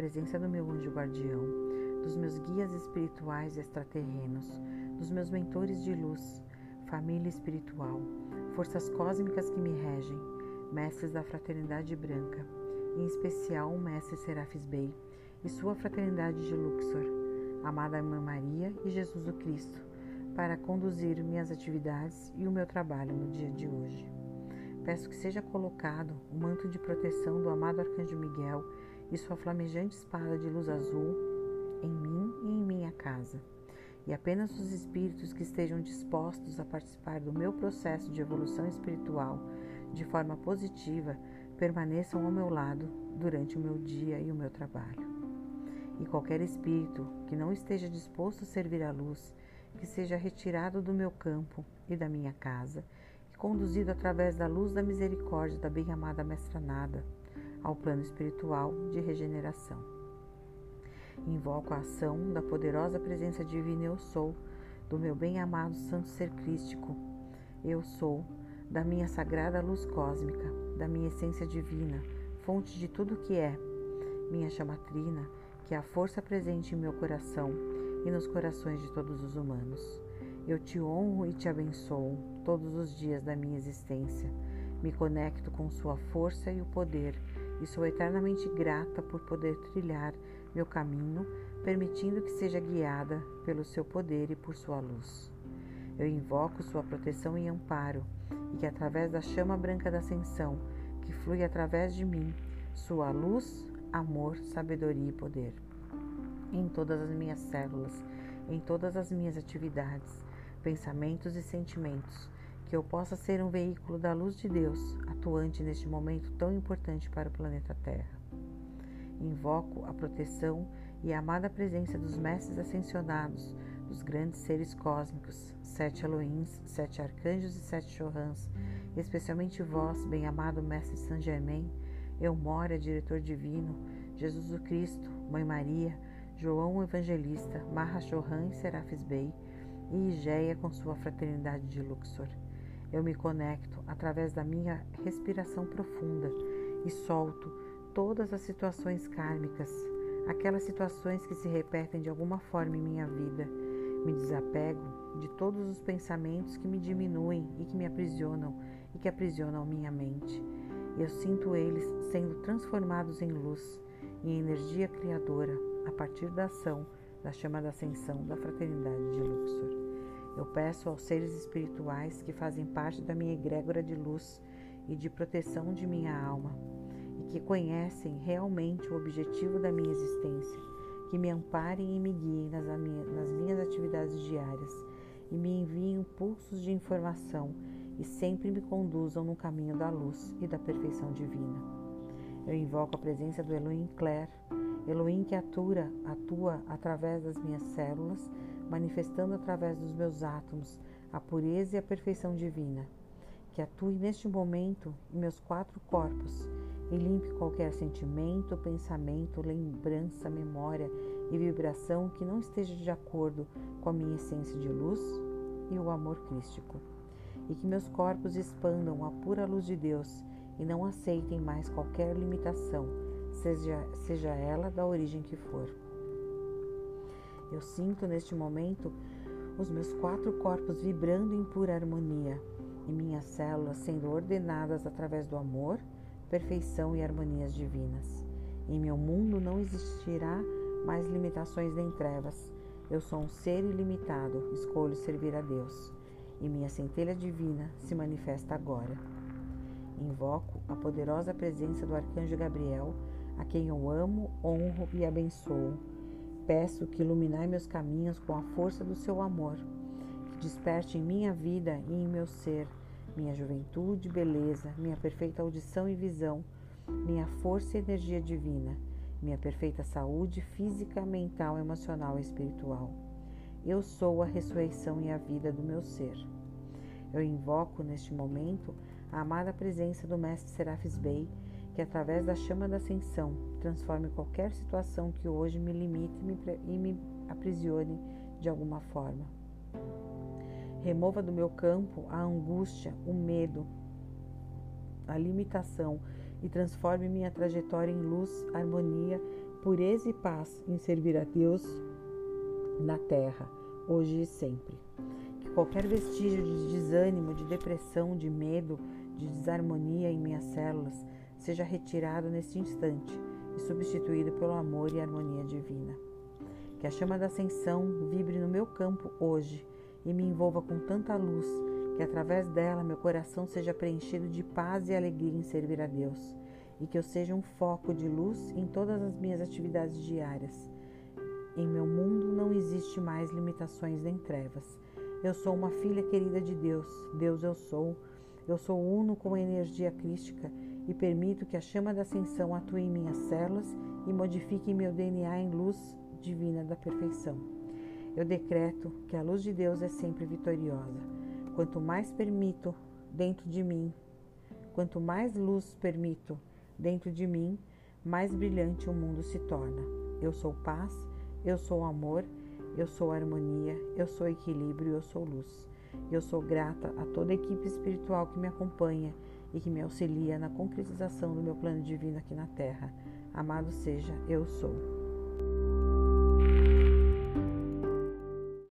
presença do meu anjo guardião, dos meus guias espirituais extraterrenos, dos meus mentores de luz, família espiritual, forças cósmicas que me regem, mestres da fraternidade branca, em especial o mestre Serafis Bey e sua fraternidade de Luxor, amada Irmã Maria e Jesus o Cristo, para conduzir minhas atividades e o meu trabalho no dia de hoje. Peço que seja colocado o manto de proteção do amado Arcanjo Miguel e sua flamejante espada de luz azul em mim e em minha casa. E apenas os espíritos que estejam dispostos a participar do meu processo de evolução espiritual de forma positiva permaneçam ao meu lado durante o meu dia e o meu trabalho. E qualquer espírito que não esteja disposto a servir à luz, que seja retirado do meu campo e da minha casa e conduzido através da luz da misericórdia da bem-amada Mestra Nada ao plano espiritual de regeneração. Invoco a ação da poderosa presença divina Eu Sou, do meu bem-amado Santo Ser Crístico. Eu sou, da minha sagrada luz cósmica, da minha essência divina, fonte de tudo que é, minha chamatrina, que é a força presente em meu coração e nos corações de todos os humanos. Eu te honro e te abençoo todos os dias da minha existência. Me conecto com sua força e o poder e sou eternamente grata por poder trilhar meu caminho, permitindo que seja guiada pelo seu poder e por sua luz. Eu invoco sua proteção e amparo, e que através da chama branca da ascensão, que flui através de mim, sua luz, amor, sabedoria e poder. Em todas as minhas células, em todas as minhas atividades, pensamentos e sentimentos, que eu possa ser um veículo da luz de Deus, atuante neste momento tão importante para o planeta Terra. Invoco a proteção e a amada presença dos mestres ascensionados, dos grandes seres cósmicos, sete Elohims, sete arcanjos e sete Chorrans, especialmente vós, bem-amado Mestre Saint Germain, Eumória, diretor divino, Jesus o Cristo, Mãe Maria, João o Evangelista, Marra Chorran e Serafis Bey, e Igéia com sua fraternidade de Luxor. Eu me conecto através da minha respiração profunda e solto todas as situações kármicas, aquelas situações que se repetem de alguma forma em minha vida. Me desapego de todos os pensamentos que me diminuem e que me aprisionam e que aprisionam minha mente. Eu sinto eles sendo transformados em luz, em energia criadora, a partir da ação da chama da ascensão da fraternidade de Luxor. Eu peço aos seres espirituais que fazem parte da minha egrégora de luz e de proteção de minha alma e que conhecem realmente o objetivo da minha existência, que me amparem e me guiem nas, nas minhas atividades diárias e me enviem pulsos de informação e sempre me conduzam no caminho da luz e da perfeição divina. Eu invoco a presença do Elohim Clare, Elohim que atura, atua através das minhas células manifestando através dos meus átomos a pureza e a perfeição divina, que atue neste momento em meus quatro corpos e limpe qualquer sentimento, pensamento, lembrança, memória e vibração que não esteja de acordo com a minha essência de luz e o amor crístico. E que meus corpos expandam a pura luz de Deus e não aceitem mais qualquer limitação, seja, seja ela da origem que for. Eu sinto neste momento os meus quatro corpos vibrando em pura harmonia e minhas células sendo ordenadas através do amor, perfeição e harmonias divinas. Em meu mundo não existirá mais limitações nem trevas. Eu sou um ser ilimitado, escolho servir a Deus, e minha centelha divina se manifesta agora. Invoco a poderosa presença do arcanjo Gabriel, a quem eu amo, honro e abençoo peço que iluminai meus caminhos com a força do seu amor, que desperte em minha vida e em meu ser minha juventude, beleza, minha perfeita audição e visão, minha força e energia divina, minha perfeita saúde física, mental, emocional e espiritual. Eu sou a ressurreição e a vida do meu ser. Eu invoco neste momento a amada presença do Mestre Serafis Bey que através da chama da ascensão transforme qualquer situação que hoje me limite e me aprisione de alguma forma. Remova do meu campo a angústia, o medo, a limitação e transforme minha trajetória em luz, harmonia pureza e paz em servir a Deus na terra, hoje e sempre. Que qualquer vestígio de desânimo, de depressão, de medo, de desarmonia em minhas células seja retirado neste instante e substituído pelo amor e harmonia divina. Que a chama da ascensão vibre no meu campo hoje e me envolva com tanta luz que através dela meu coração seja preenchido de paz e alegria em servir a Deus e que eu seja um foco de luz em todas as minhas atividades diárias. Em meu mundo não existe mais limitações nem trevas. Eu sou uma filha querida de Deus. Deus eu sou. Eu sou uno com a energia crística e permito que a chama da ascensão atue em minhas células e modifique meu DNA em luz divina da perfeição. Eu decreto que a luz de Deus é sempre vitoriosa. Quanto mais permito dentro de mim, quanto mais luz permito dentro de mim, mais brilhante o mundo se torna. Eu sou paz, eu sou amor, eu sou harmonia, eu sou equilíbrio, eu sou luz. Eu sou grata a toda a equipe espiritual que me acompanha e que me auxilia na concretização do meu plano divino aqui na Terra. Amado seja, eu sou.